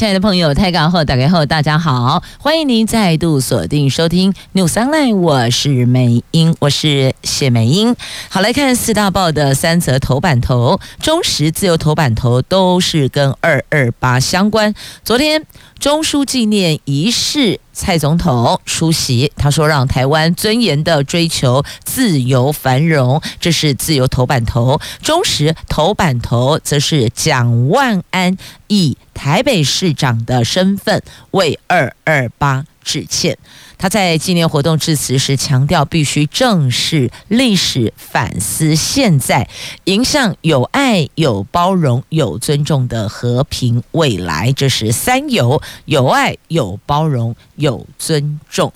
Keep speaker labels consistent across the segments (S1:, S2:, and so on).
S1: 亲爱的朋友，台港后打开后，大家好，欢迎您再度锁定收听 New Sunline 我是美英，我是谢美英。好，来看四大报的三则头版头，中时自由头版头都是跟二二八相关。昨天中书纪念仪式。蔡总统出席，他说：“让台湾尊严地追求自由繁荣，这是自由头版头。中时头版头则是蒋万安以台北市长的身份为二二八致歉。”他在纪念活动致辞时强调，必须正视历史，反思现在，迎向有爱、有包容、有尊重的和平未来。这是三有：有爱、有包容、有尊重。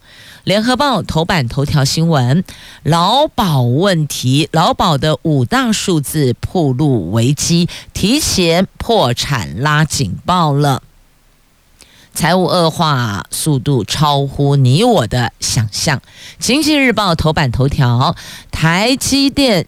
S1: 联合报头版头条新闻：劳保问题，劳保的五大数字暴露危机，提前破产拉警报了。财务恶化速度超乎你我的想象。经济日报头版头条：台积电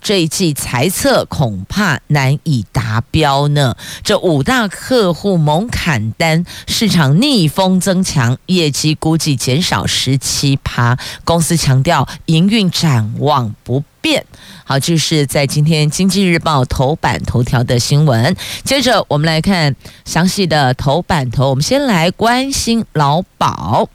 S1: 这一季财测恐怕难以达标呢。这五大客户猛砍单，市场逆风增强，业绩估计减少十七趴。公司强调营运展望不变。好，这是在今天《经济日报》头版头条的新闻。接着，我们来看详细的头版头。我们先来关心劳保。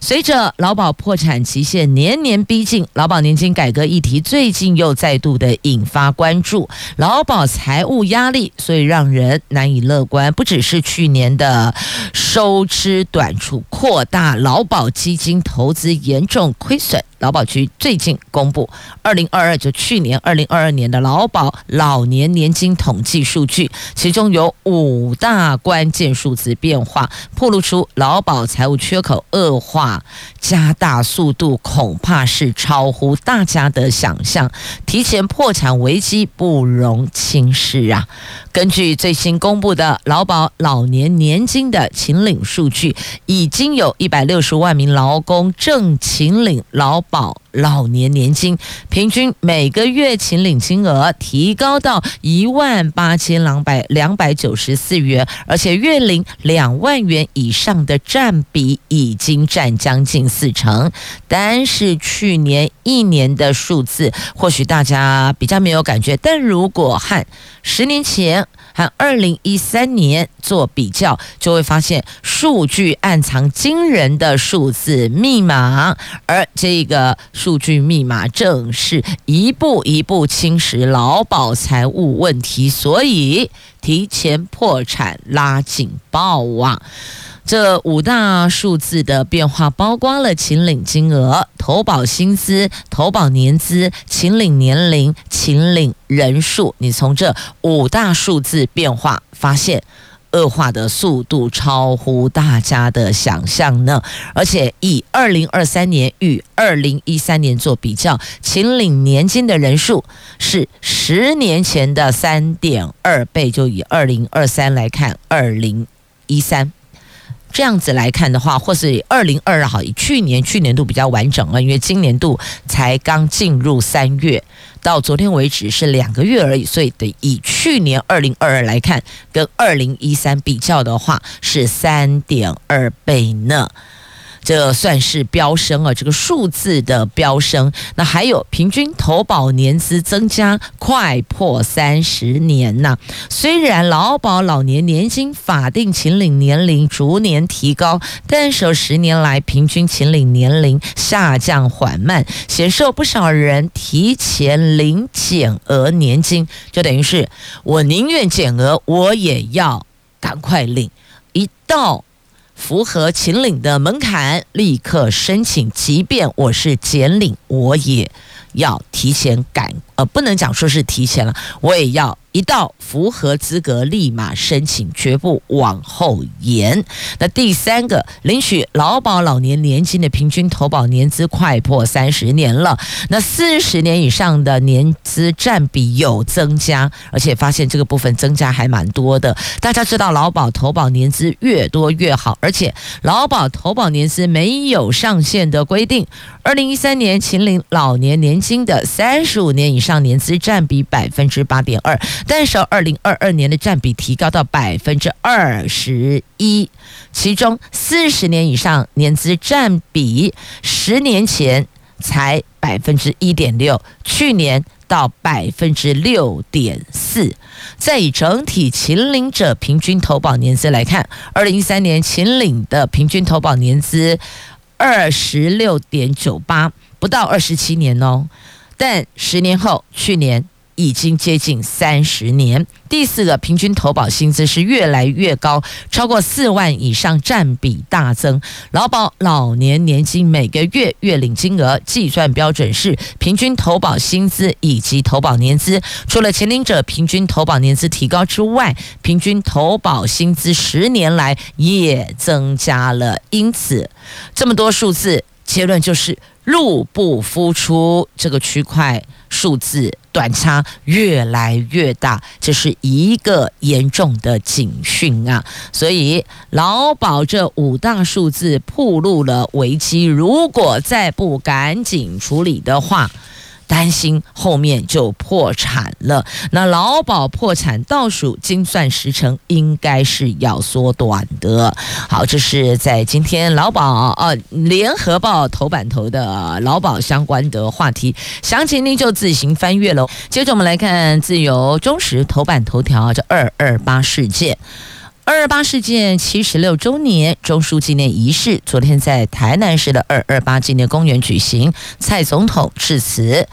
S1: 随着劳保破产期限年年逼近，劳保年金改革议题最近又再度的引发关注。劳保财务压力，所以让人难以乐观。不只是去年的收支短处扩大，劳保基金投资严重亏损。劳保局最近公布，二零二二就去年二零二二年的劳保老年年金统计数据，其中有五大关键数字变化，暴露出劳保财务缺口恶化加大速度，恐怕是超乎大家的想象，提前破产危机不容轻视啊！根据最新公布的劳保老年年金的秦领数据，已经有一百六十万名劳工正秦领劳保老年年金，平均每个月请领金额提高到一万八千两百两百九十四元，而且月领两万元以上的占比已经占将近四成。但是去年一年的数字，或许大家比较没有感觉，但如果和十年前和二零一三年做比较，就会发现数据暗藏惊人的数字密码，而这个数据密码正是一步一步侵蚀劳保财务问题，所以提前破产拉警报啊！这五大数字的变化，包括了请领金额、投保薪资、投保年资、请领年龄、请领人数。你从这五大数字变化发现，恶化的速度超乎大家的想象呢。而且以二零二三年与二零一三年做比较，请领年金的人数是十年前的三点二倍。就以二零二三来看，二零一三。这样子来看的话，或是二零二二哈，以去年去年度比较完整了，因为今年度才刚进入三月，到昨天为止是两个月而已，所以得以去年二零二二来看，跟二零一三比较的话是三点二倍呢。这算是飙升了，这个数字的飙升。那还有平均投保年资增加快破三十年呐。虽然劳保老年年金法定请领年龄逐年提高，但是十年来平均请领年龄下降缓慢，显示不少人提前领减额年金，就等于是我宁愿减额，我也要赶快领。一到符合秦岭的门槛，立刻申请。即便我是减领，我也要提前赶呃，不能讲说是提前了，我也要一到符合资格立马申请，绝不往后延。那第三个，领取劳保老年年金的平均投保年资快破三十年了，那四十年以上的年资占比有增加，而且发现这个部分增加还蛮多的。大家知道劳保投保年资越多越好，而且劳保投保年资没有上限的规定。二零一三年，秦岭老年年金的三十五年以上年资占比百分之八点二，但是二零二二年的占比提高到百分之二十一，其中四十年以上年资占比十年前才百分之一点六，去年到百分之六点四。再以整体请领者平均投保年资来看，二零一三年请领的平均投保年资。二十六点九八，不到二十七年哦，但十年后，去年已经接近三十年。第四个平均投保薪资是越来越高，超过四万以上占比大增。劳保老年年金每个月月领金额计算标准是平均投保薪资以及投保年资。除了前领者平均投保年资提高之外，平均投保薪资十年来也增加了。因此，这么多数字，结论就是入不敷出，这个区块数字。短差越来越大，这是一个严重的警讯啊！所以劳保这五大数字暴露了危机，如果再不赶紧处理的话。担心后面就破产了。那劳保破产倒数精算时程应该是要缩短的。好，这是在今天劳保呃联合报头版头的劳保相关的话题，详情您就自行翻阅喽。接着我们来看自由中时头版头条，这二二八事件。二二八事件七十六周年中枢纪念仪式，昨天在台南市的二二八纪念公园举行。蔡总统致辞，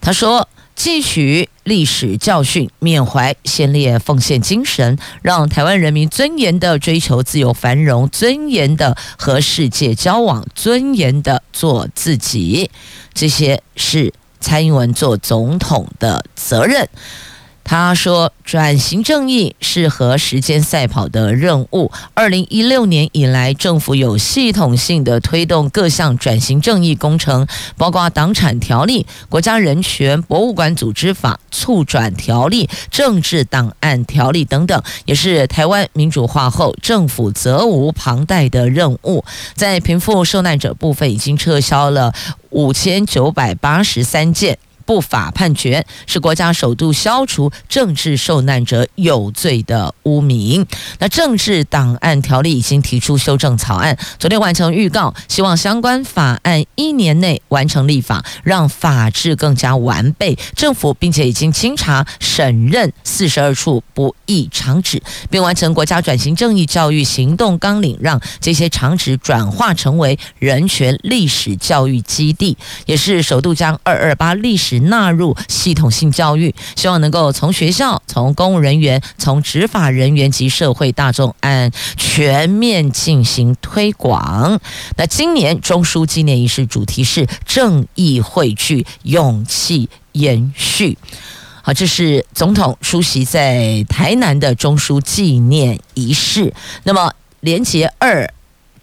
S1: 他说：“汲取历史教训，缅怀先烈奉献精神，让台湾人民尊严地追求自由繁荣，尊严地和世界交往，尊严地做自己。这些是蔡英文做总统的责任。”他说：“转型正义是和时间赛跑的任务。二零一六年以来，政府有系统性的推动各项转型正义工程，包括党产条例、国家人权博物馆组织法、促转条例、政治档案条例等等，也是台湾民主化后政府责无旁贷的任务。在贫富受难者部分，已经撤销了五千九百八十三件。”不法判决是国家首度消除政治受难者有罪的污名。那政治档案条例已经提出修正草案，昨天完成预告，希望相关法案一年内完成立法，让法制更加完备。政府并且已经清查审认四十二处不义场址，并完成国家转型正义教育行动纲领，让这些场址转化成为人权历史教育基地，也是首度将二二八历史。纳入系统性教育，希望能够从学校、从公务人员、从执法人员及社会大众按全面进行推广。那今年中枢纪念仪式主题是“正义汇聚，勇气延续”。好，这是总统出席在台南的中枢纪念仪式。那么连结二。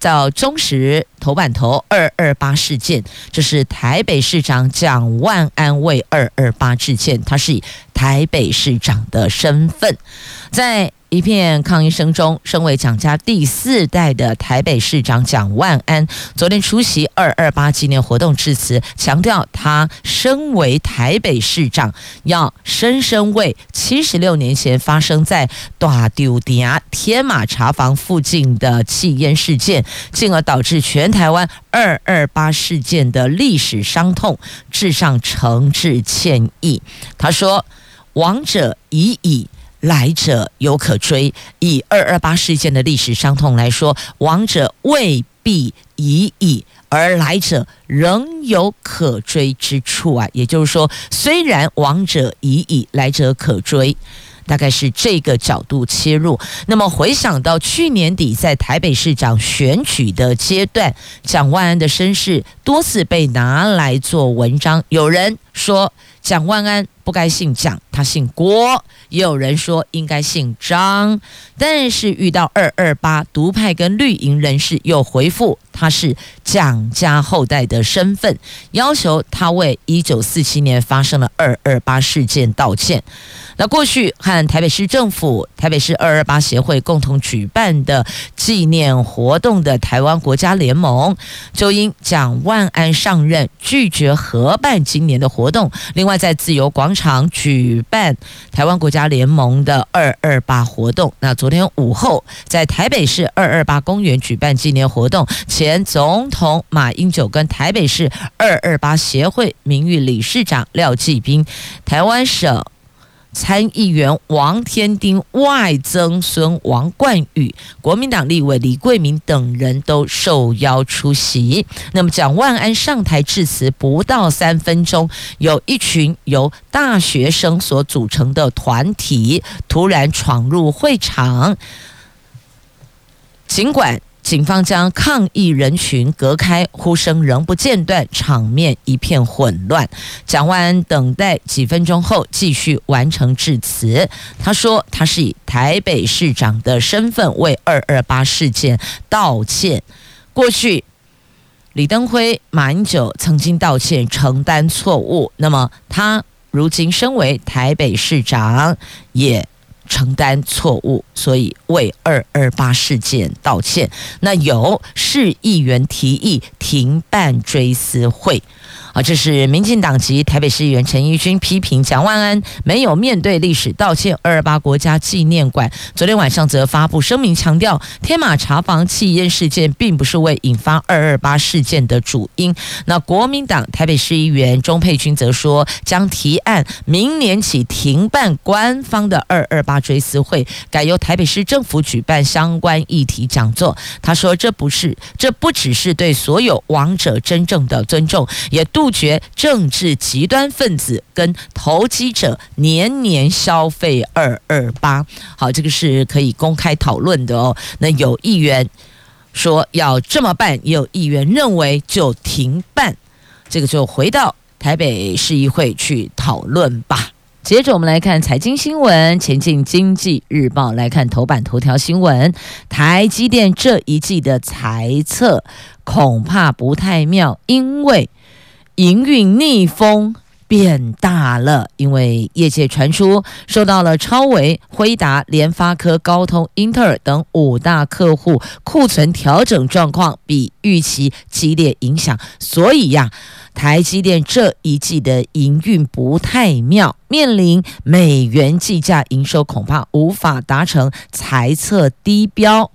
S1: 到中时头版头二二八事件，这是台北市长蒋万安为二二八致歉，他是以台北市长的身份在。一片抗议声中，身为蒋家第四代的台北市长蒋万安，昨天出席二二八纪念活动致辞，强调他身为台北市长，要深深为七十六年前发生在大丢店天马茶坊附近的气烟事件，进而导致全台湾二二八事件的历史伤痛，致上诚挚歉意。他说：“亡者已矣。”来者犹可追，以二二八事件的历史伤痛来说，亡者未必已矣，而来者仍有可追之处啊。也就是说，虽然亡者已矣，来者可追。大概是这个角度切入。那么回想到去年底在台北市长选举的阶段，蒋万安的身世多次被拿来做文章，有人说蒋万安不该姓蒋，他姓郭。也有人说应该姓张，但是遇到二二八独派跟绿营人士又回复他是蒋家后代的身份，要求他为一九四七年发生的二二八事件道歉。那过去和台北市政府、台北市二二八协会共同举办的纪念活动的台湾国家联盟，就因蒋万安上任拒绝合办今年的活动。另外，在自由广场举办台湾国家联盟的二二八活动。那昨天午后，在台北市二二八公园举办纪念活动，前总统马英九跟台北市二二八协会名誉理事长廖继斌、台湾省。参议员王天丁、外曾孙王冠宇、国民党立委李贵明等人都受邀出席。那么，蒋万安上台致辞不到三分钟，有一群由大学生所组成的团体突然闯入会场，尽管。警方将抗议人群隔开，呼声仍不间断，场面一片混乱。蒋万安等待几分钟后，继续完成致辞。他说：“他是以台北市长的身份为二二八事件道歉。过去，李登辉、马英九曾经道歉，承担错误。那么，他如今身为台北市长，也。”承担错误，所以为二二八事件道歉。那有市议员提议停办追思会。啊，这是民进党籍台北市议员陈仪君批评蒋万安没有面对历史道歉。二二八国家纪念馆昨天晚上则发布声明，强调天马茶坊气烟事件并不是为引发二二八事件的主因。那国民党台北市议员钟佩君则说，将提案明年起停办官方的二二八追思会，改由台北市政府举办相关议题讲座。他说，这不是，这不只是对所有亡者真正的尊重，也杜绝政治极端分子跟投机者年年消费二二八。好，这个是可以公开讨论的哦。那有议员说要这么办，也有议员认为就停办。这个就回到台北市议会去讨论吧。接着我们来看财经新闻，前进经济日报来看头版头条新闻：台积电这一季的财测恐怕不太妙，因为。营运逆风变大了，因为业界传出受到了超微、辉达、联发科、高通、英特尔等五大客户库存调整状况比预期激烈影响，所以呀，台积电这一季的营运不太妙，面临美元计价营收恐怕无法达成财测低标。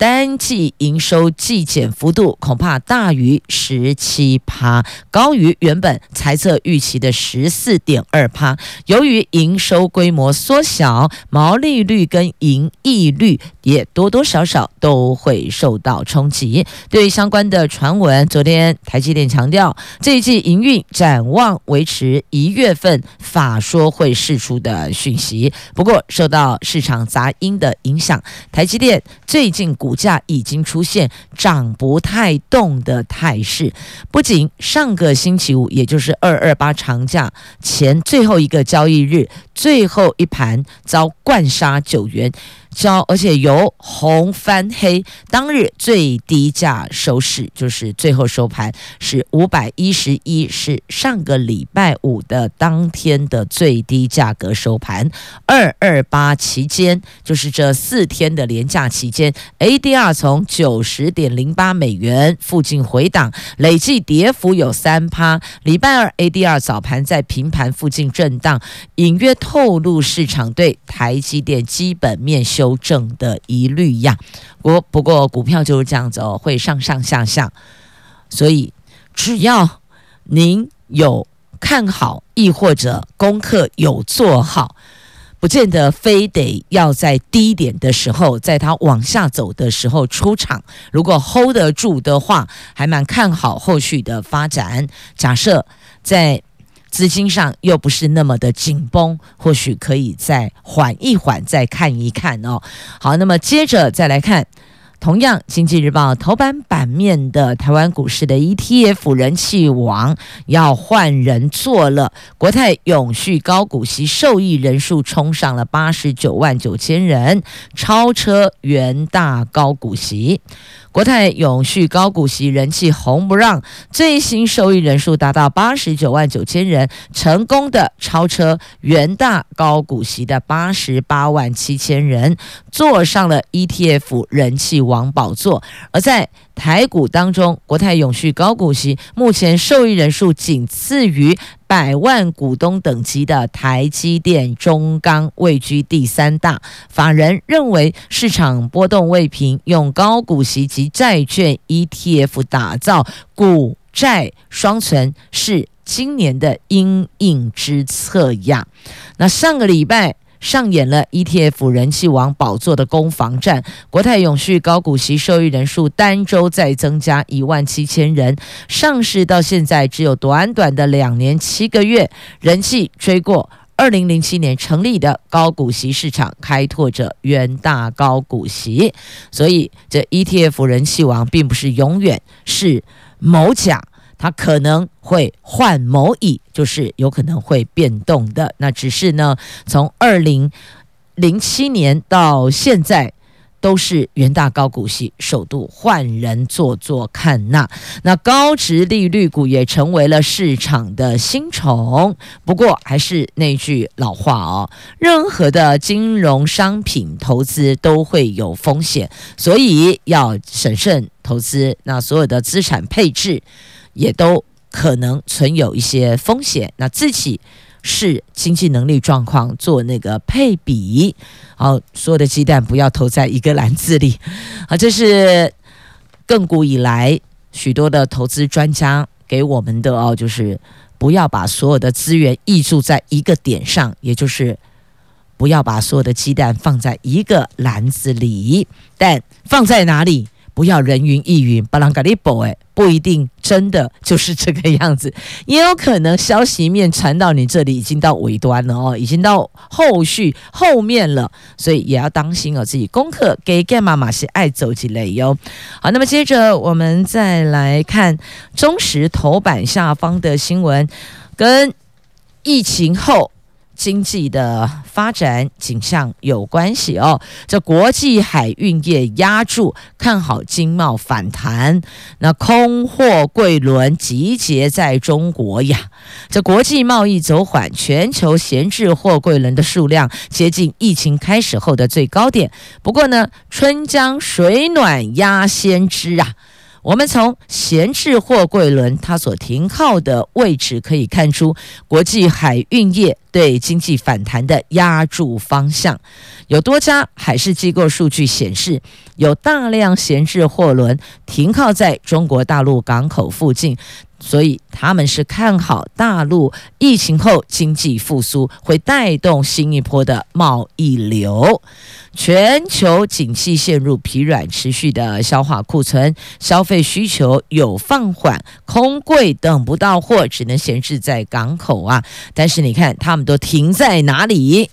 S1: 单季营收季减幅度恐怕大于十七趴，高于原本财测预期的十四点二趴。由于营收规模缩小，毛利率跟盈利率也多多少少都会受到冲击。对于相关的传闻，昨天台积电强调，这一季营运展望维持一月份法说会释出的讯息。不过，受到市场杂音的影响，台积电最近股股价已经出现涨不太动的态势，不仅上个星期五，也就是二二八长假前最后一个交易日，最后一盘遭灌杀九元。交，而且由红翻黑，当日最低价收市，就是最后收盘是五百一十一，是上个礼拜五的当天的最低价格收盘。二二八期间，就是这四天的连假期间，ADR 从九十点零八美元附近回档，累计跌幅有三趴。礼拜二 ADR 早盘在平盘附近震荡，隐约透露市场对台积电基本面修正的疑虑呀，不不过股票就是这样子哦，会上上下下，所以只要您有看好，亦或者功课有做好，不见得非得要在低点的时候，在它往下走的时候出场。如果 hold 得住的话，还蛮看好后续的发展。假设在资金上又不是那么的紧绷，或许可以再缓一缓，再看一看哦。好，那么接着再来看。同样，《经济日报》头版版面的台湾股市的 ETF 人气王要换人做了，国泰永续高股息受益人数冲上了八十九万九千人，超车元大高股息。国泰永续高股息人气红不让，最新受益人数达到八十九万九千人，成功的超车元大高股息的八十八万七千人，坐上了 ETF 人气王宝座。而在台股当中，国泰永续高股息目前受益人数仅次于百万股东等级的台积电、中钢，位居第三大。法人认为市场波动未平，用高股息及债券 ETF 打造股债双存是今年的应应之策呀。那上个礼拜。上演了 ETF 人气王宝座的攻防战，国泰永续高股息受益人数单周再增加一万七千人，上市到现在只有短短的两年七个月，人气追过二零零七年成立的高股息市场，开拓者元大高股息，所以这 ETF 人气王并不是永远是某甲。它可能会换某乙，就是有可能会变动的。那只是呢，从二零零七年到现在，都是元大高股息，首度换人做做看。那那高值利率股也成为了市场的新宠。不过还是那句老话哦，任何的金融商品投资都会有风险，所以要审慎投资。那所有的资产配置。也都可能存有一些风险，那自己视经济能力状况做那个配比，好，所有的鸡蛋不要投在一个篮子里，啊，这是亘古以来许多的投资专家给我们的哦，就是不要把所有的资源溢注在一个点上，也就是不要把所有的鸡蛋放在一个篮子里，但放在哪里？不要人云亦云，巴朗嘎利波诶，不一定真的就是这个样子，也有可能消息面传到你这里已经到尾端了哦，已经到后续后面了，所以也要当心哦，自己功课给干妈妈是爱走几类哟。好，那么接着我们再来看中时头版下方的新闻，跟疫情后。经济的发展景象有关系哦。这国际海运业压住看好经贸反弹，那空货柜轮集结在中国呀。这国际贸易走缓，全球闲置货柜轮的数量接近疫情开始后的最高点。不过呢，春江水暖鸭先知啊。我们从闲置货柜轮它所停靠的位置可以看出，国际海运业对经济反弹的压注方向。有多家海事机构数据显示，有大量闲置货轮停靠在中国大陆港口附近。所以他们是看好大陆疫情后经济复苏会带动新一波的贸易流，全球景气陷入疲软，持续的消化库存，消费需求有放缓，空柜等不到货，只能闲置在港口啊。但是你看，他们都停在哪里？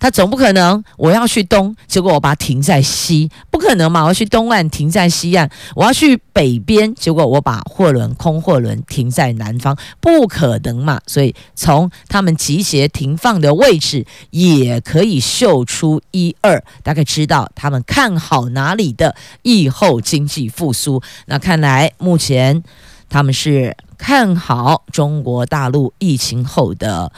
S1: 他总不可能，我要去东，结果我把它停在西，不可能嘛？我要去东岸停在西岸，我要去北边，结果我把货轮空货轮停在南方，不可能嘛？所以从他们集结停放的位置也可以嗅出一二，大概知道他们看好哪里的疫后经济复苏。那看来目前他们是看好中国大陆疫情后的。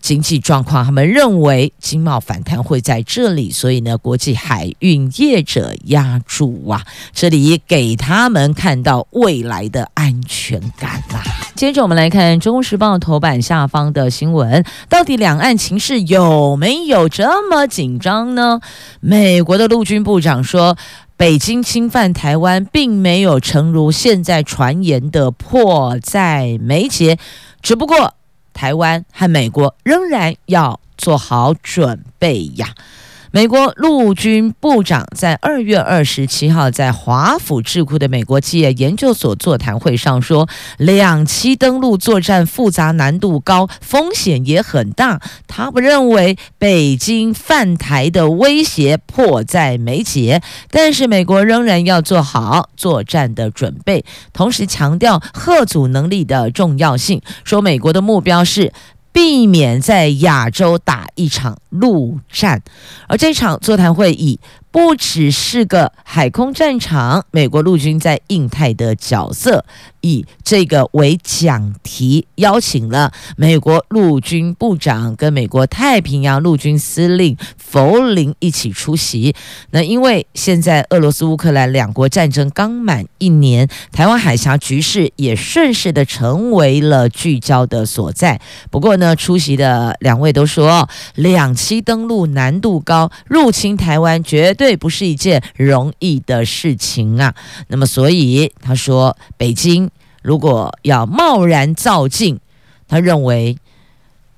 S1: 经济状况，他们认为经贸反弹会在这里，所以呢，国际海运业者押注啊，这里给他们看到未来的安全感啦。接着我们来看《中时报》头版下方的新闻，到底两岸情势有没有这么紧张呢？美国的陆军部长说，北京侵犯台湾，并没有诚如现在传言的迫在眉睫，只不过。台湾和美国仍然要做好准备呀。美国陆军部长在二月二十七号在华府智库的美国企业研究所座谈会上说，两栖登陆作战复杂、难度高、风险也很大。他不认为北京犯台的威胁迫在眉睫，但是美国仍然要做好作战的准备，同时强调核组能力的重要性，说美国的目标是。避免在亚洲打一场陆战，而这场座谈会以不只是个海空战场，美国陆军在印太的角色。以这个为讲题，邀请了美国陆军部长跟美国太平洋陆军司令弗林一起出席。那因为现在俄罗斯乌克兰两国战争刚满一年，台湾海峡局势也顺势的成为了聚焦的所在。不过呢，出席的两位都说，两栖登陆难度高，入侵台湾绝对不是一件容易的事情啊。那么，所以他说，北京。如果要贸然造进，他认为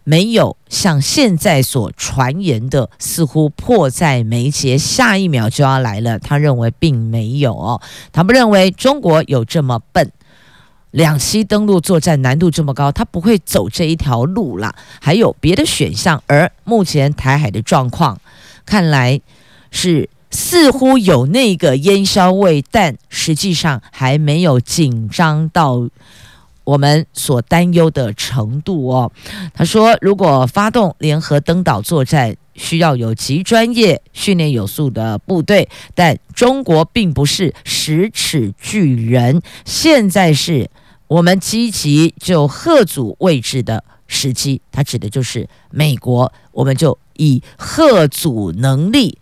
S1: 没有像现在所传言的，似乎迫在眉睫，下一秒就要来了。他认为并没有哦，他不认为中国有这么笨，两栖登陆作战难度这么高，他不会走这一条路啦。还有别的选项，而目前台海的状况看来是。似乎有那个烟硝味，但实际上还没有紧张到我们所担忧的程度哦。他说，如果发动联合登岛作战，需要有极专业、训练有素的部队，但中国并不是十尺巨人。现在是我们积极就吓阻位置的时机，他指的就是美国，我们就以吓阻能力。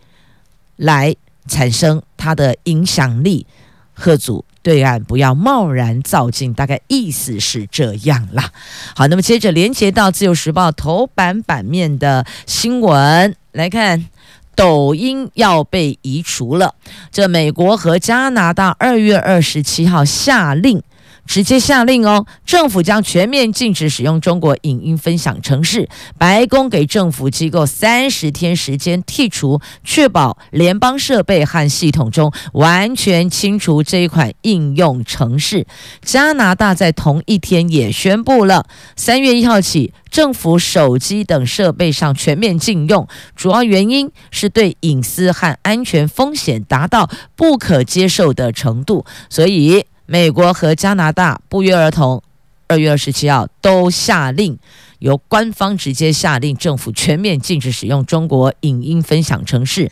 S1: 来产生它的影响力，贺祖对岸不要贸然造进，大概意思是这样啦。好，那么接着连接到《自由时报》头版版面的新闻来看，抖音要被移除了。这美国和加拿大二月二十七号下令。直接下令哦，政府将全面禁止使用中国影音分享程式。白宫给政府机构三十天时间剔除，确保联邦设备和系统中完全清除这一款应用程式。加拿大在同一天也宣布了，三月一号起，政府手机等设备上全面禁用，主要原因是对隐私和安全风险达到不可接受的程度，所以。美国和加拿大不约而同，二月二十七号都下令，由官方直接下令，政府全面禁止使用中国影音分享程式。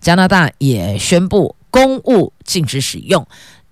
S1: 加拿大也宣布公务禁止使用，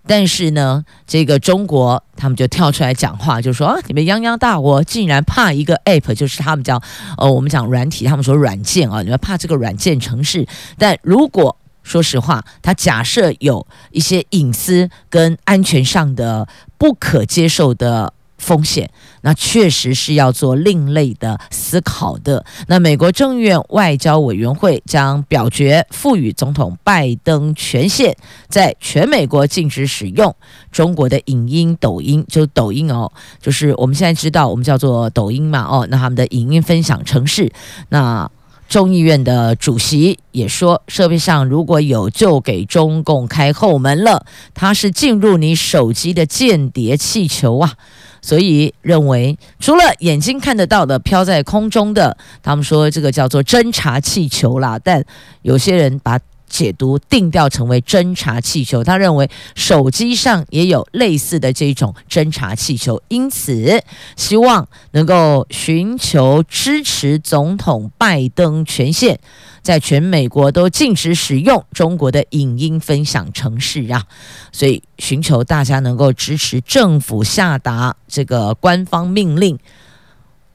S1: 但是呢，这个中国他们就跳出来讲话，就说啊，你们泱泱大国竟然怕一个 app，就是他们讲呃，我们讲软体，他们说软件啊，你们怕这个软件程式，但如果说实话，他假设有一些隐私跟安全上的不可接受的风险，那确实是要做另类的思考的。那美国众议院外交委员会将表决赋予总统拜登权限，在全美国禁止使用中国的影音抖音，就抖音哦，就是我们现在知道我们叫做抖音嘛哦，那他们的影音分享程式，那。众议院的主席也说，设备上如果有就给中共开后门了，它是进入你手机的间谍气球啊！所以认为，除了眼睛看得到的飘在空中的，他们说这个叫做侦察气球啦，但有些人把。解读定调成为侦察气球，他认为手机上也有类似的这种侦察气球，因此希望能够寻求支持总统拜登权限，在全美国都禁止使用中国的影音分享程式啊，所以寻求大家能够支持政府下达这个官方命令。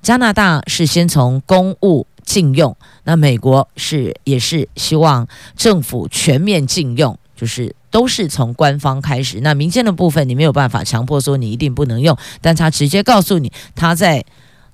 S1: 加拿大是先从公务。禁用，那美国是也是希望政府全面禁用，就是都是从官方开始。那民间的部分你没有办法强迫说你一定不能用，但他直接告诉你他在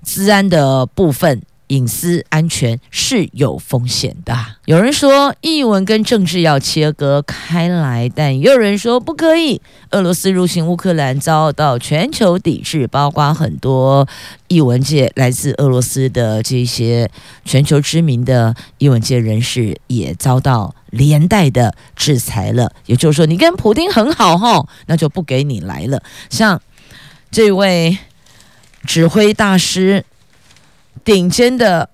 S1: 治安的部分隐私安全是有风险的。有人说译文跟政治要切割开来，但也有人说不可以。俄罗斯入侵乌克兰遭到全球抵制，包括很多译文界来自俄罗斯的这些全球知名的译文界人士也遭到连带的制裁了。也就是说，你跟普丁很好哈，那就不给你来了。像这位指挥大师。顶尖的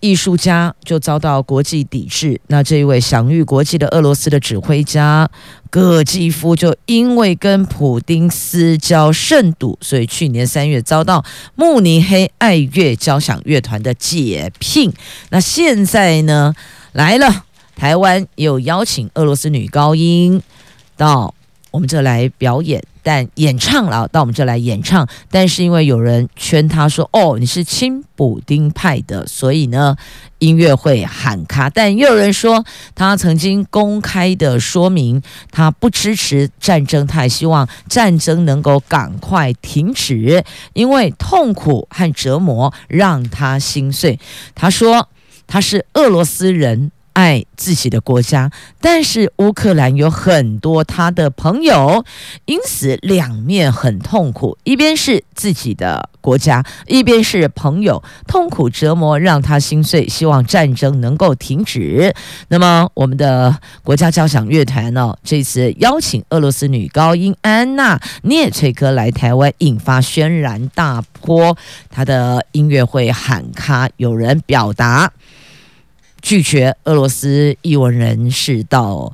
S1: 艺术家就遭到国际抵制。那这一位享誉国际的俄罗斯的指挥家葛基夫，就因为跟普丁私交甚笃，所以去年三月遭到慕尼黑爱乐交响乐团的解聘。那现在呢，来了，台湾有邀请俄罗斯女高音到我们这来表演。但演唱了，到我们这来演唱，但是因为有人劝他说：“哦，你是亲补丁派的，所以呢，音乐会喊卡。”但又有人说，他曾经公开的说明，他不支持战争，他也希望战争能够赶快停止，因为痛苦和折磨让他心碎。他说他是俄罗斯人。爱自己的国家，但是乌克兰有很多他的朋友，因此两面很痛苦。一边是自己的国家，一边是朋友，痛苦折磨让他心碎，希望战争能够停止。那么，我们的国家交响乐团呢，这次邀请俄罗斯女高音安娜涅翠科来台湾，引发轩然大波。她的音乐会喊卡，有人表达。拒绝俄罗斯译文人士到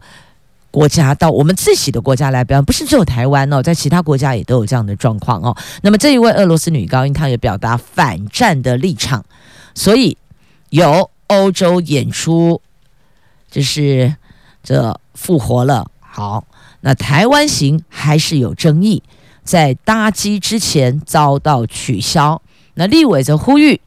S1: 国家，到我们自己的国家来表演，不是只有台湾哦，在其他国家也都有这样的状况哦。那么这一位俄罗斯女高音，她也表达反战的立场，所以有欧洲演出，就是这复活了。好，那台湾行还是有争议，在搭机之前遭到取消。那立委则呼吁。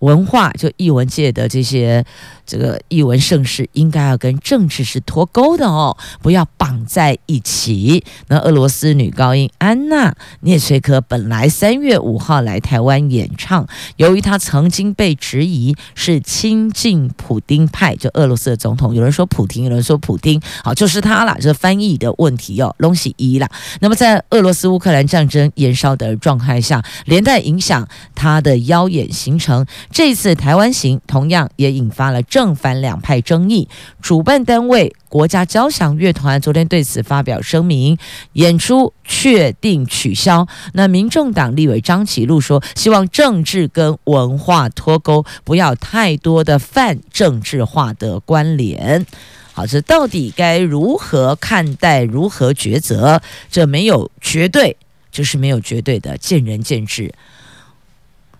S1: 文化就艺文界的这些这个艺文盛世，应该要跟政治是脱钩的哦，不要绑在一起。那俄罗斯女高音安娜涅崔科本来三月五号来台湾演唱，由于她曾经被质疑是亲近普丁派，就俄罗斯的总统，有人说普丁，有人说普丁，好，就是他啦，这翻译的问题哦，东西一啦。那么在俄罗斯乌克兰战争延烧的状态下，连带影响他的邀演行程。这次台湾行同样也引发了正反两派争议，主办单位国家交响乐团昨天对此发表声明，演出确定取消。那民众党立委张启禄说，希望政治跟文化脱钩，不要太多的泛政治化的关联。好，这到底该如何看待，如何抉择？这没有绝对，就是没有绝对的，见仁见智。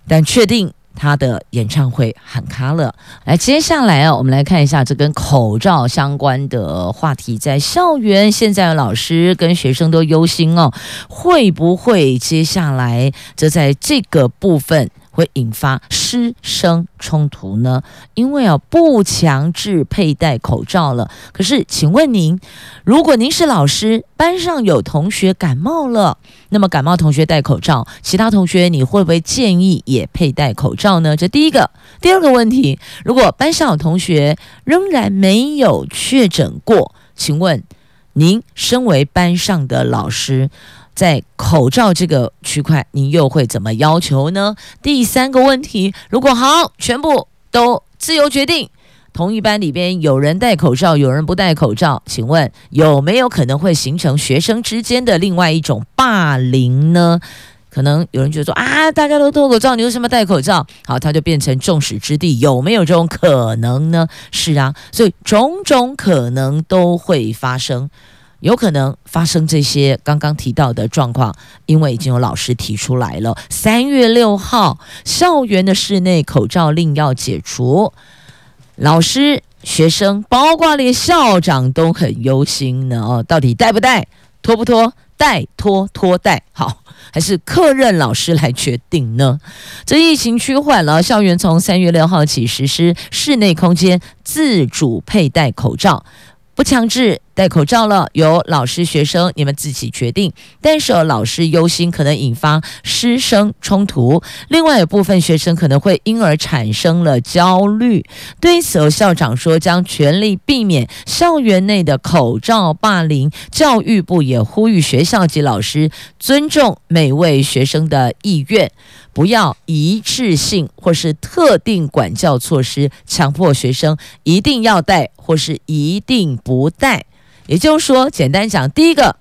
S1: 但确定。他的演唱会喊卡了。来，接下来啊，我们来看一下这跟口罩相关的话题。在校园，现在老师跟学生都忧心哦，会不会接下来这在这个部分？会引发师生冲突呢？因为啊，不强制佩戴口罩了。可是，请问您，如果您是老师，班上有同学感冒了，那么感冒同学戴口罩，其他同学你会不会建议也佩戴口罩呢？这第一个。第二个问题，如果班上有同学仍然没有确诊过，请问您身为班上的老师，在口罩这个区块，您又会怎么要求呢？第三个问题，如果好，全部都自由决定，同一班里边有人戴口罩，有人不戴口罩，请问有没有可能会形成学生之间的另外一种霸凌呢？可能有人觉得说啊，大家都脱口罩，你为什么戴口罩？好，它就变成众矢之的，有没有这种可能呢？是啊，所以种种可能都会发生。有可能发生这些刚刚提到的状况，因为已经有老师提出来了。三月六号，校园的室内口罩令要解除，老师、学生，包括连校长都很忧心呢。哦，到底戴不戴？脱不脱？戴脱脱戴？好，还是课任老师来决定呢？这疫情趋缓了，校园从三月六号起实施室内空间自主佩戴口罩。不强制戴口罩了，由老师、学生你们自己决定。但是老师忧心可能引发师生冲突，另外有部分学生可能会因而产生了焦虑。对此，校长说将全力避免校园内的口罩霸凌。教育部也呼吁学校及老师尊重每位学生的意愿，不要一致性或是特定管教措施强迫学生一定要戴。或是一定不戴，也就是说，简单讲，第一个，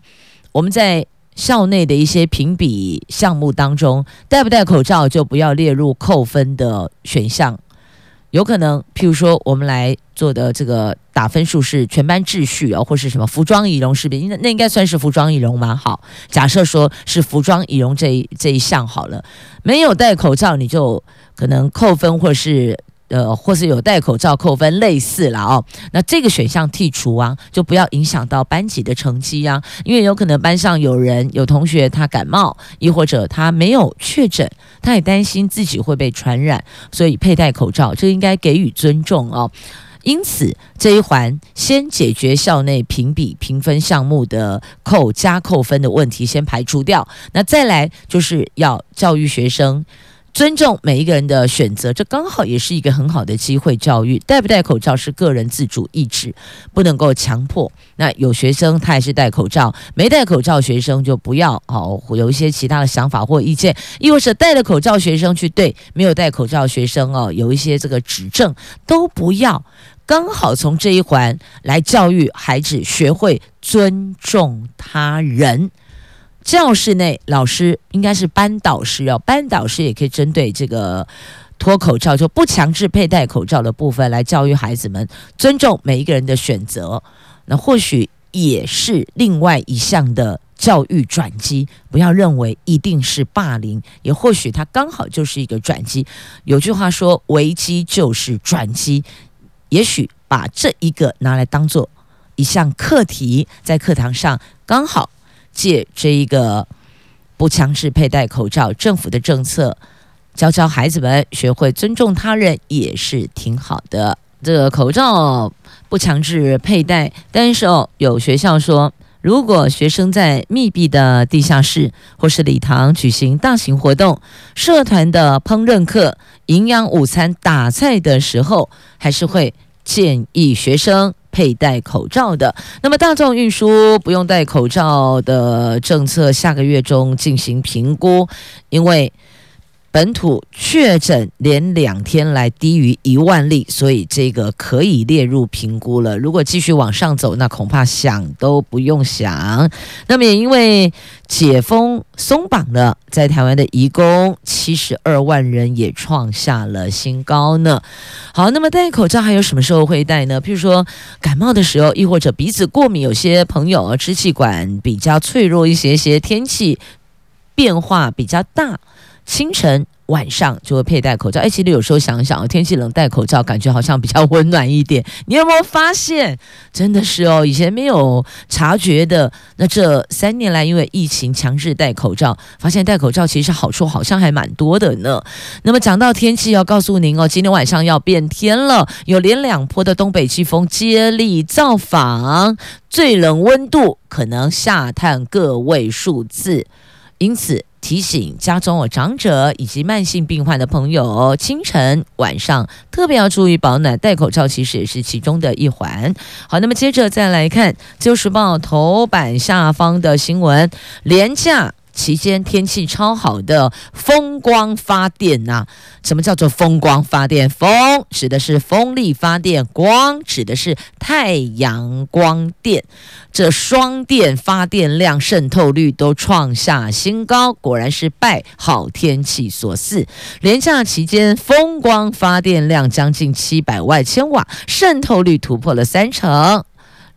S1: 我们在校内的一些评比项目当中，戴不戴口罩就不要列入扣分的选项。有可能，譬如说，我们来做的这个打分数是全班秩序啊，或是什么服装仪容识别，那那应该算是服装仪容吗？好，假设说是服装仪容这一这一项好了，没有戴口罩你就可能扣分，或是。呃，或是有戴口罩扣分类似了哦，那这个选项剔除啊，就不要影响到班级的成绩啊，因为有可能班上有人有同学他感冒，亦或者他没有确诊，他也担心自己会被传染，所以佩戴口罩，这应该给予尊重哦。因此这一环先解决校内评比评分项目的扣加扣分的问题，先排除掉，那再来就是要教育学生。尊重每一个人的选择，这刚好也是一个很好的机会。教育戴不戴口罩是个人自主意志，不能够强迫。那有学生他还是戴口罩，没戴口罩学生就不要哦，有一些其他的想法或意见，亦或是戴了口罩学生去对没有戴口罩学生哦，有一些这个指正都不要。刚好从这一环来教育孩子学会尊重他人。教室内老师应该是班导师哦，班导师也可以针对这个脱口罩就不强制佩戴口罩的部分来教育孩子们尊重每一个人的选择。那或许也是另外一项的教育转机，不要认为一定是霸凌，也或许它刚好就是一个转机。有句话说，危机就是转机，也许把这一个拿来当做一项课题，在课堂上刚好。借这一个不强制佩戴口罩，政府的政策，教教孩子们学会尊重他人也是挺好的。这个口罩不强制佩戴，但是哦，有学校说，如果学生在密闭的地下室或是礼堂举行大型活动、社团的烹饪课、营养午餐打菜的时候，还是会建议学生。佩戴口罩的，那么大众运输不用戴口罩的政策，下个月中进行评估，因为。本土确诊连两天来低于一万例，所以这个可以列入评估了。如果继续往上走，那恐怕想都不用想。那么也因为解封松绑了，在台湾的移工七十二万人也创下了新高呢。好，那么戴口罩还有什么时候会戴呢？譬如说感冒的时候，亦或者鼻子过敏，有些朋友支气管比较脆弱一些些，天气变化比较大。清晨、晚上就会佩戴口罩。哎，其实有时候想想，天气冷戴口罩，感觉好像比较温暖一点。你有没有发现？真的是哦，以前没有察觉的。那这三年来，因为疫情强制戴口罩，发现戴口罩其实好处好像还蛮多的呢。那么讲到天气，要告诉您哦，今天晚上要变天了，有连两波的东北季风接力造访，最冷温度可能下探个位数字，因此。提醒家中有长者以及慢性病患的朋友，清晨、晚上特别要注意保暖，戴口罩其实也是其中的一环。好，那么接着再来看《自由时报》头版下方的新闻，廉价。期间天气超好的风光发电呐、什么叫做风光发电？风指的是风力发电，光指的是太阳光电，这双电发电量、渗透率都创下新高，果然是拜好天气所赐。连假期间风光发电量将近七百万千瓦，渗透率突破了三成。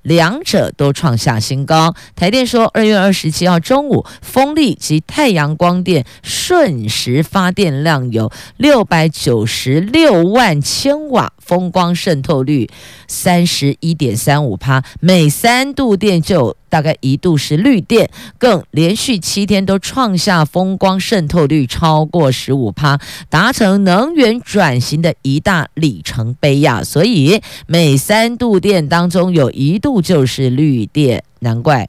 S1: 两者都创下新高。台电说，二月二十七号中午，风力及太阳光电瞬时发电量有六百九十六万千瓦，风光渗透率三十一点三五帕，每三度电就大概一度是绿电，更连续七天都创下风光渗透率超过十五趴，达成能源转型的一大里程碑呀。所以每三度电当中有一度就是绿电，难怪。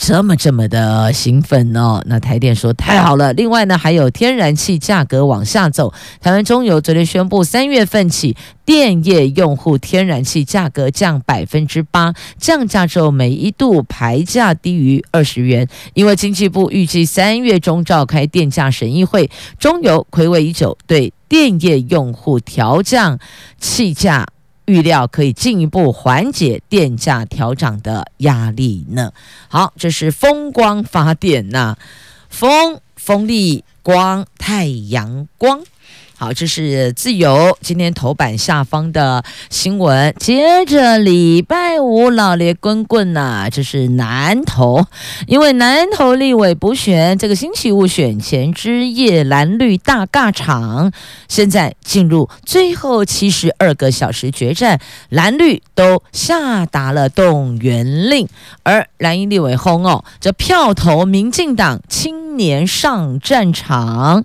S1: 这么这么的兴奋哦！那台电说太好了。另外呢，还有天然气价格往下走。台湾中油昨天宣布，三月份起，电业用户天然气价格降百分之八，降价之后每一度牌价低于二十元。因为经济部预计三月中召开电价审议会，中油睽违已久，对电业用户调降气价。预料可以进一步缓解电价调整的压力呢。好，这是风光发电呐，风、风力、光、太阳光。好，这是自由今天头版下方的新闻。接着礼拜五老烈滚滚呐，这是南投，因为南投立委补选这个星期五选前之夜蓝绿大尬场，现在进入最后七十二个小时决战，蓝绿都下达了动员令，而蓝营立委轰哦，这票投民进党青年上战场。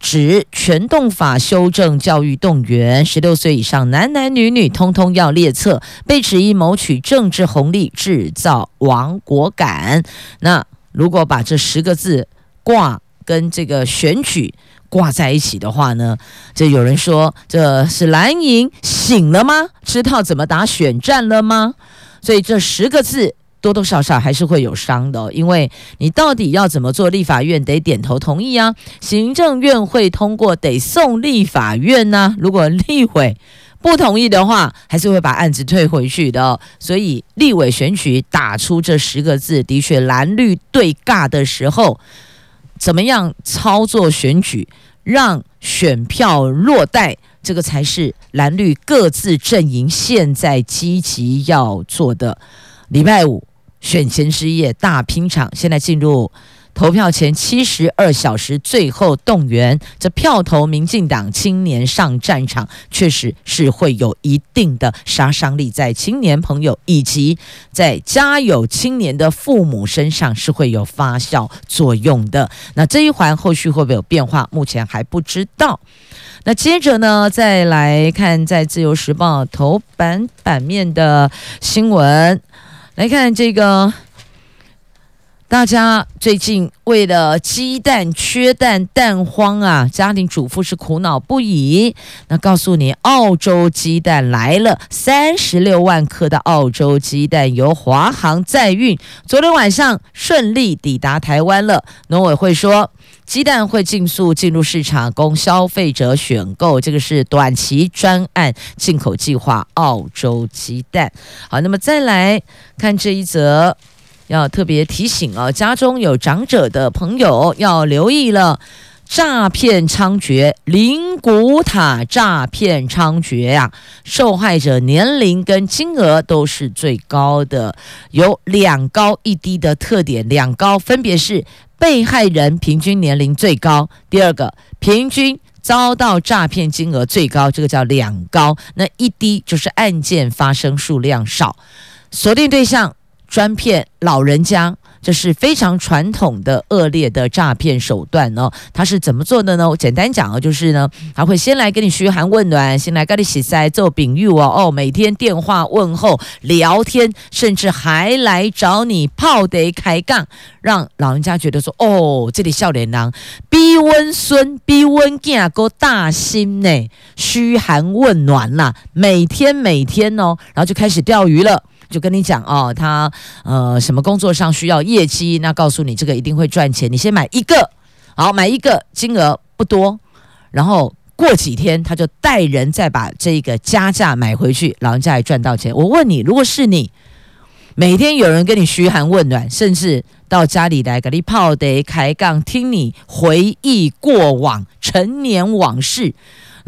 S1: 指全动法修正教育动员，十六岁以上男男女女通通要列册，被指以谋取政治红利，制造亡国感。那如果把这十个字挂跟这个选举挂在一起的话呢？这有人说这是蓝营醒了吗？知道怎么打选战了吗？所以这十个字。多多少少还是会有伤的，因为你到底要怎么做，立法院得点头同意啊，行政院会通过，得送立法院呐。如果立委不同意的话，还是会把案子退回去的。所以立委选举打出这十个字，的确蓝绿对尬的时候，怎么样操作选举，让选票落袋，这个才是蓝绿各自阵营现在积极要做的。礼拜五。选前之夜大拼场，现在进入投票前七十二小时，最后动员。这票投民进党青年上战场，确实是会有一定的杀伤力，在青年朋友以及在家有青年的父母身上是会有发酵作用的。那这一环后续会不会有变化？目前还不知道。那接着呢，再来看在自由时报头版版面的新闻。来看这个，大家最近为了鸡蛋缺蛋蛋荒啊，家庭主妇是苦恼不已。那告诉你，澳洲鸡蛋来了，三十六万颗的澳洲鸡蛋由华航载运，昨天晚上顺利抵达台湾了。农委会说。鸡蛋会尽速进入市场，供消费者选购。这个是短期专案进口计划，澳洲鸡蛋。好，那么再来看这一则，要特别提醒哦，家中有长者的朋友要留意了，诈骗猖獗，灵骨塔诈骗猖獗呀！受害者年龄跟金额都是最高的，有两高一低的特点，两高分别是。被害人平均年龄最高，第二个平均遭到诈骗金额最高，这个叫两高。那一低就是案件发生数量少，锁定对象专骗老人家。这是非常传统的恶劣的诈骗手段哦。他是怎么做的呢？我简单讲哦，就是呢，他会先来跟你嘘寒问暖，先来跟你洗腮做饼玉哦哦，每天电话问候聊天，甚至还来找你泡得开杠，让老人家觉得说哦，这里笑脸郎逼温孙逼温囝够大心呢，嘘寒问暖啦，每天每天哦，然后就开始钓鱼了。就跟你讲哦，他呃什么工作上需要业绩，那告诉你这个一定会赚钱，你先买一个，好，买一个金额不多，然后过几天他就带人再把这个加价买回去，老人家也赚到钱。我问你，如果是你，每天有人跟你嘘寒问暖，甚至到家里来给你泡得开杠，听你回忆过往陈年往事。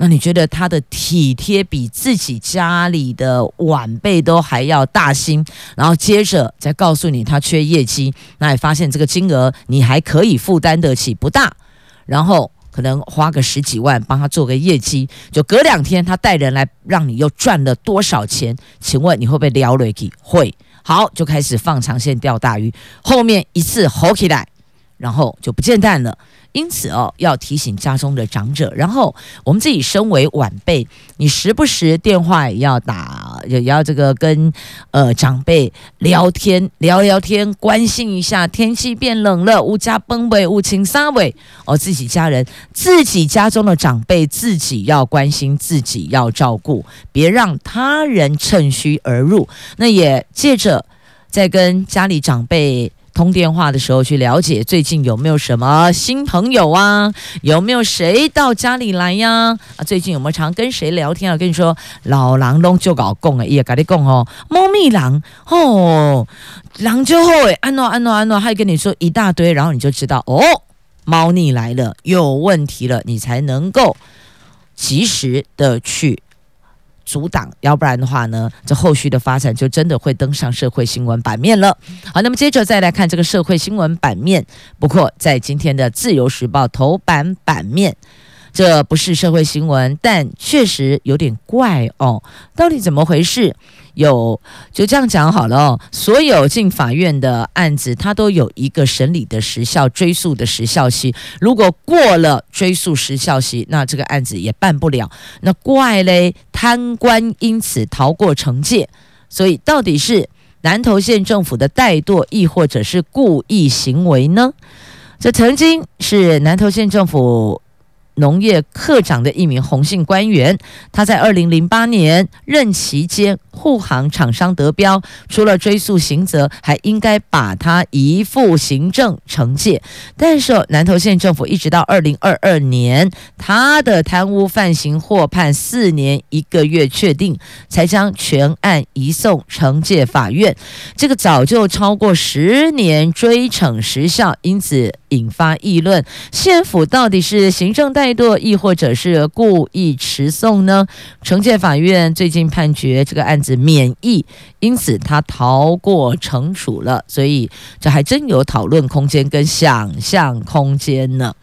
S1: 那你觉得他的体贴比自己家里的晚辈都还要大心，然后接着再告诉你他缺业绩，那你发现这个金额你还可以负担得起，不大，然后可能花个十几万帮他做个业绩，就隔两天他带人来让你又赚了多少钱？请问你会不会聊了？会。好，就开始放长线钓大鱼，后面一次吼起来，然后就不见蛋了。因此哦，要提醒家中的长者，然后我们自己身为晚辈，你时不时电话也要打，也要这个跟呃长辈聊天聊聊天，关心一下。天气变冷了，乌家崩尾，乌情沙尾哦，自己家人、自己家中的长辈，自己要关心，自己要照顾，别让他人趁虚而入。那也借着在跟家里长辈。通电话的时候去了解最近有没有什么新朋友啊？有没有谁到家里来呀？啊，最近有没有常跟谁聊天啊？跟你说，老狼拢就搞共哎，也跟你讲哦，猫咪狼哦，狼就后哎，安诺安诺安诺，还跟你说一大堆，然后你就知道哦，猫腻来了，有问题了，你才能够及时的去。阻挡，要不然的话呢，这后续的发展就真的会登上社会新闻版面了。好，那么接着再来看这个社会新闻版面。不过，在今天的《自由时报》头版版面。这不是社会新闻，但确实有点怪哦。到底怎么回事？有就这样讲好了哦。所有进法院的案子，它都有一个审理的时效、追诉的时效期。如果过了追诉时效期，那这个案子也办不了。那怪嘞，贪官因此逃过惩戒。所以，到底是南投县政府的怠惰，亦或者是故意行为呢？这曾经是南投县政府。农业科长的一名洪姓官员，他在二零零八年任期间护航厂商得标，除了追诉刑责，还应该把他移付行政惩戒。但是南投县政府一直到二零二二年，他的贪污犯行获判四年一个月确定，才将全案移送惩戒法院。这个早就超过十年追惩时效，因此引发议论。县府到底是行政怠惰，亦或者是故意迟送呢？惩戒法院最近判决这个案子免议，因此他逃过惩处了。所以这还真有讨论空间跟想象空间呢。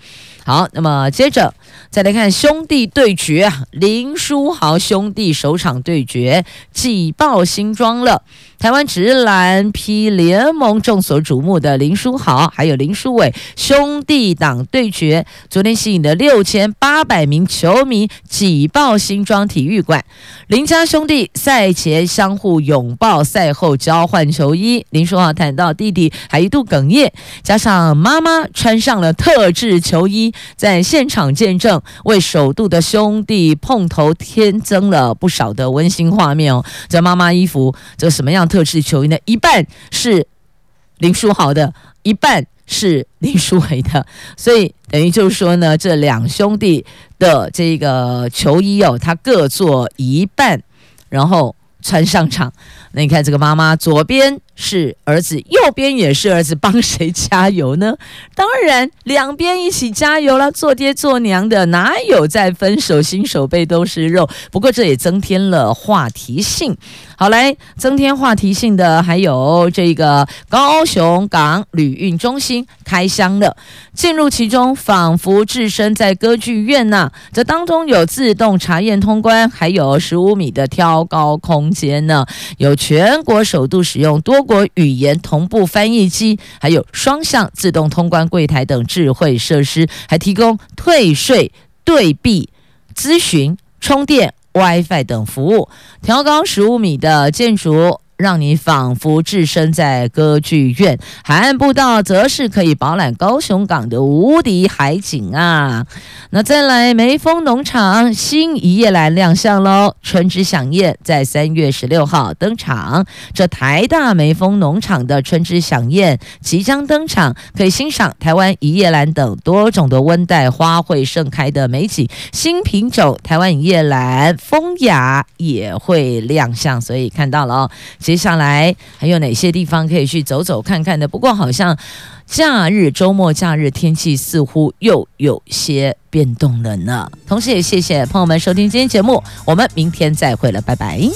S1: 好，那么接着再来看兄弟对决啊，林书豪兄弟首场对决挤爆新装了。台湾职篮 P 联盟众所瞩目的林书豪还有林书纬兄弟档对决，昨天吸引了六千八百名球迷挤爆新庄体育馆。林家兄弟赛前相互拥抱，赛后交换球衣。林书豪谈到弟弟还一度哽咽，加上妈妈穿上了特制球衣，在现场见证，为首度的兄弟碰头添增了不少的温馨画面哦。这妈妈衣服这什么样？特制球衣呢，一半是林书豪的，一半是林书伟的，所以等于就是说呢，这两兄弟的这个球衣哦，他各做一半，然后穿上场。那你看这个妈妈左边。是儿子，右边也是儿子，帮谁加油呢？当然，两边一起加油了。做爹做娘的，哪有再分手心手背都是肉？不过这也增添了话题性。好，来增添话题性的还有这个高雄港旅运中心开箱了，进入其中仿佛置身在歌剧院呐、这当中有自动查验通关，还有十五米的挑高空间呢，有全国首度使用多。国语言同步翻译机，还有双向自动通关柜台等智慧设施，还提供退税、兑币、咨询、充电、WiFi 等服务。调高十五米的建筑。让你仿佛置身在歌剧院，海岸步道则是可以饱览高雄港的无敌海景啊！那再来，梅峰农场新一夜来亮相喽！春之饗宴在三月十六号登场，这台大梅峰农场的春之饗宴即将登场，可以欣赏台湾一叶兰等多种的温带花卉盛开的美景。新品种台湾一叶兰风雅也会亮相，所以看到了哦。接下来还有哪些地方可以去走走看看的？不过好像假日、周末、假日天气似乎又有些变动了呢。同时也谢谢朋友们收听今天节目，我们明天再会了，拜拜。